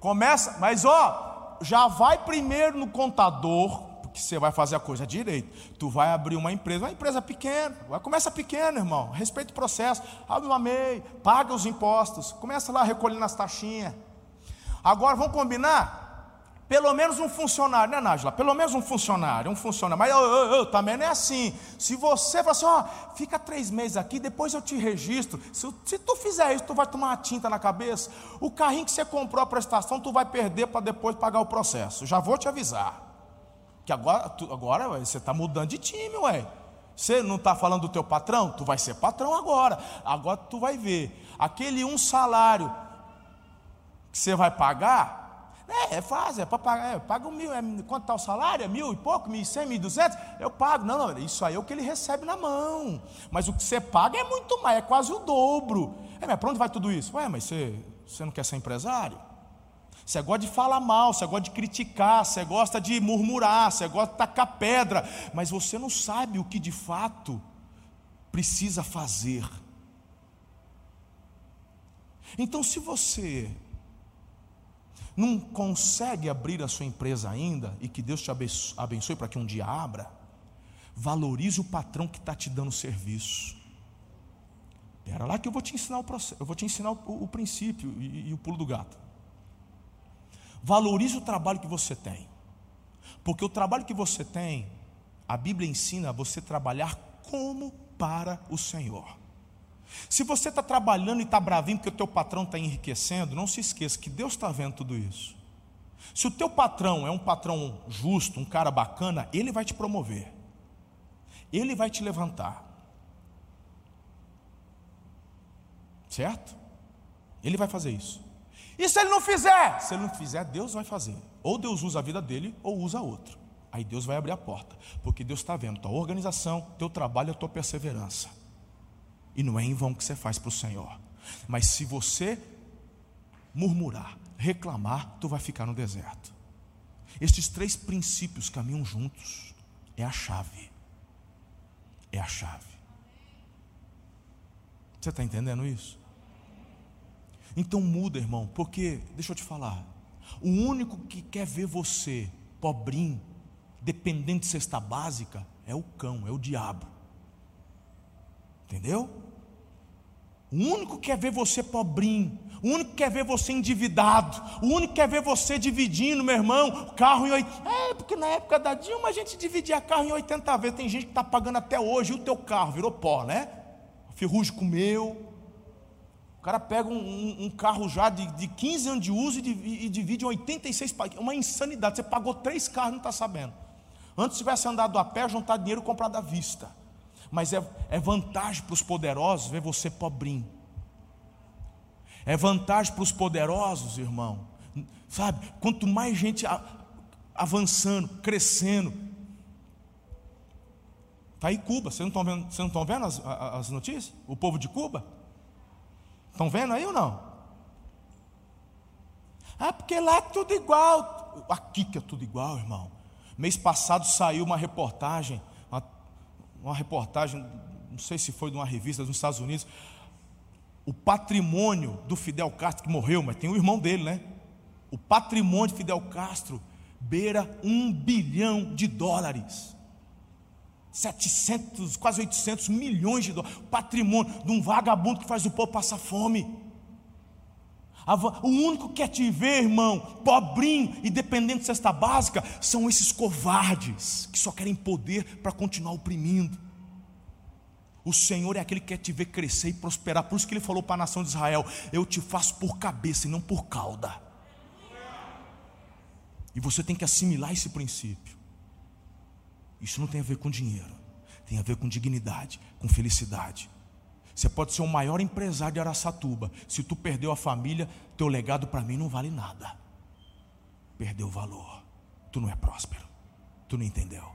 Começa, mas ó, já vai primeiro no contador, porque você vai fazer a coisa direito. Tu vai abrir uma empresa, uma empresa pequena, vai começa pequena, irmão. Respeita o processo, abre uma MEI, paga os impostos, começa lá recolhendo as taxinhas. Agora vamos combinar? Pelo menos um funcionário, né, Nájila? Pelo menos um funcionário, um funcionário. Mas eu, eu, eu, também não é assim. Se você fala assim, ó, fica três meses aqui, depois eu te registro. Se, se tu fizer isso, tu vai tomar uma tinta na cabeça. O carrinho que você comprou a prestação, tu vai perder para depois pagar o processo. Já vou te avisar. Que agora, tu, agora ué, você está mudando de time, ué. Você não está falando do teu patrão? Tu vai ser patrão agora. Agora tu vai ver. Aquele um salário que você vai pagar, é, é fácil, é para pagar, é, paga um mil, é, quanto está o salário? É mil e pouco, mil e cem, mil e duzentos? Eu pago. Não, não, isso aí é o que ele recebe na mão. Mas o que você paga é muito mais, é quase o dobro. É, mas para onde vai tudo isso? Ué, mas você, você não quer ser empresário? Você gosta de falar mal, você gosta de criticar, você gosta de murmurar, você gosta de tacar pedra, mas você não sabe o que de fato precisa fazer. Então, se você não consegue abrir a sua empresa ainda, e que Deus te abençoe para que um dia abra, valorize o patrão que está te dando serviço. Espera lá que eu vou te ensinar o processo, eu vou te ensinar o, o princípio e, e o pulo do gato. Valorize o trabalho que você tem. Porque o trabalho que você tem, a Bíblia ensina a você trabalhar como para o Senhor. Se você está trabalhando e está bravinho porque o teu patrão está enriquecendo, não se esqueça que Deus está vendo tudo isso. Se o teu patrão é um patrão justo, um cara bacana, ele vai te promover. Ele vai te levantar. Certo? Ele vai fazer isso. E se ele não fizer? Se ele não fizer, Deus vai fazer. Ou Deus usa a vida dele, ou usa outro. Aí Deus vai abrir a porta, porque Deus está vendo tua organização, teu trabalho, a tua perseverança. E não é em vão que você faz para o Senhor. Mas se você murmurar, reclamar, tu vai ficar no deserto. Estes três princípios caminham juntos. É a chave. É a chave. Você está entendendo isso? Então muda, irmão, porque, deixa eu te falar, o único que quer ver você pobrinho, dependente de cesta básica, é o cão, é o diabo. Entendeu? O único que quer ver você pobrinho, o único que quer ver você endividado, o único que quer ver você dividindo, meu irmão, carro em 80. É, porque na época da Dilma a gente dividia carro em 80 vezes. Tem gente que está pagando até hoje, e o teu carro virou pó, né? O ferrugem comeu. O cara pega um, um, um carro já de, de 15 anos de uso e, e divide em 86 É uma insanidade. Você pagou três carros e não está sabendo. Antes tivesse andado a pé, juntar dinheiro e comprar da vista mas é, é vantagem para os poderosos ver você pobrinho. É vantagem para os poderosos, irmão. Sabe, quanto mais gente avançando, crescendo. Está aí Cuba, vocês não estão vendo, vocês não estão vendo as, as notícias? O povo de Cuba? Estão vendo aí ou não? Ah, porque lá é tudo igual. Aqui que é tudo igual, irmão. Mês passado saiu uma reportagem uma reportagem, não sei se foi de uma revista dos Estados Unidos, o patrimônio do Fidel Castro, que morreu, mas tem o irmão dele, né? O patrimônio de Fidel Castro beira um bilhão de dólares. 700, quase 800 milhões de dólares. Patrimônio de um vagabundo que faz o povo passar fome. O único que quer te ver, irmão, pobrinho e dependente de cesta básica, são esses covardes que só querem poder para continuar oprimindo. O Senhor é aquele que quer te ver crescer e prosperar. Por isso que ele falou para a nação de Israel: Eu te faço por cabeça e não por cauda. E você tem que assimilar esse princípio. Isso não tem a ver com dinheiro, tem a ver com dignidade, com felicidade. Você pode ser o maior empresário de Araçatuba. Se tu perdeu a família, teu legado para mim não vale nada. Perdeu o valor. Tu não é próspero. Tu não entendeu.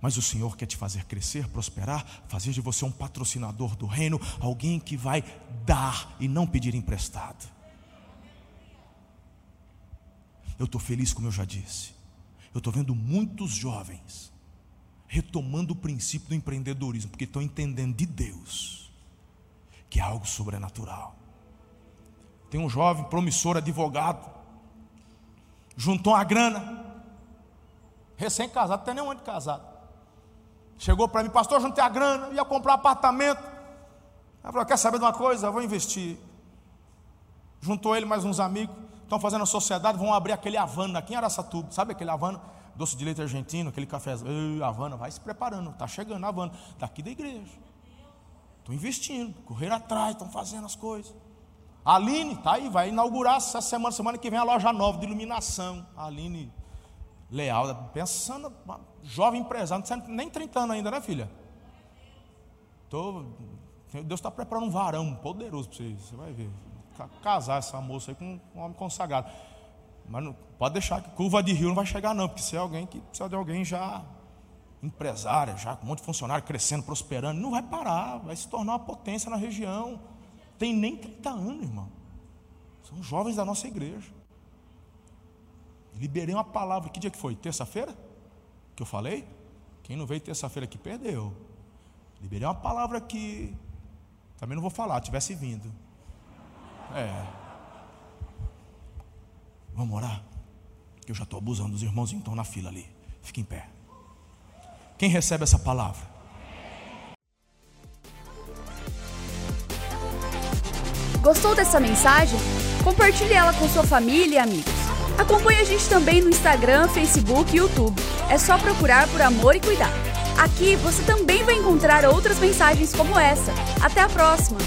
Mas o Senhor quer te fazer crescer, prosperar, fazer de você um patrocinador do reino, alguém que vai dar e não pedir emprestado. Eu estou feliz, como eu já disse. Eu estou vendo muitos jovens retomando o princípio do empreendedorismo, porque estão entendendo de Deus que é algo sobrenatural. Tem um jovem promissor advogado, juntou uma grana, recém-casado, tem nem um ano de casado. Chegou para mim, pastor, juntei a grana, ia comprar um apartamento. Ela falou: quer saber de uma coisa? Vou investir. Juntou ele mais uns amigos, estão fazendo a sociedade, vão abrir aquele Havana aqui em Araçatuba, sabe aquele Havana? Doce de leite argentino, aquele café, Havana, vai se preparando, está chegando Havana, daqui da igreja. Estão investindo, correram atrás, estão fazendo as coisas. A Aline está aí, vai inaugurar essa semana, semana que vem a loja nova de iluminação. A Aline Leal, pensando, jovem empresário, não tem nem 30 anos ainda, né, filha? Tô, Deus está preparando um varão poderoso para você, você vai ver. Casar essa moça aí com um homem consagrado. Mas não, pode deixar que curva de rio não vai chegar, não, porque se é alguém que precisa de alguém já empresária, já com um monte de funcionário crescendo, prosperando, não vai parar, vai se tornar uma potência na região. Tem nem 30 anos, irmão. São jovens da nossa igreja. Liberei uma palavra, que dia que foi? Terça-feira? Que eu falei? Quem não veio terça-feira aqui perdeu. Liberei uma palavra que também não vou falar, tivesse vindo. É. Vamos orar? Que eu já estou abusando dos irmãos, então na fila ali. Fique em pé. Quem recebe essa palavra? Gostou dessa mensagem? Compartilhe ela com sua família e amigos. Acompanhe a gente também no Instagram, Facebook e YouTube. É só procurar por Amor e Cuidar. Aqui você também vai encontrar outras mensagens como essa. Até a próxima!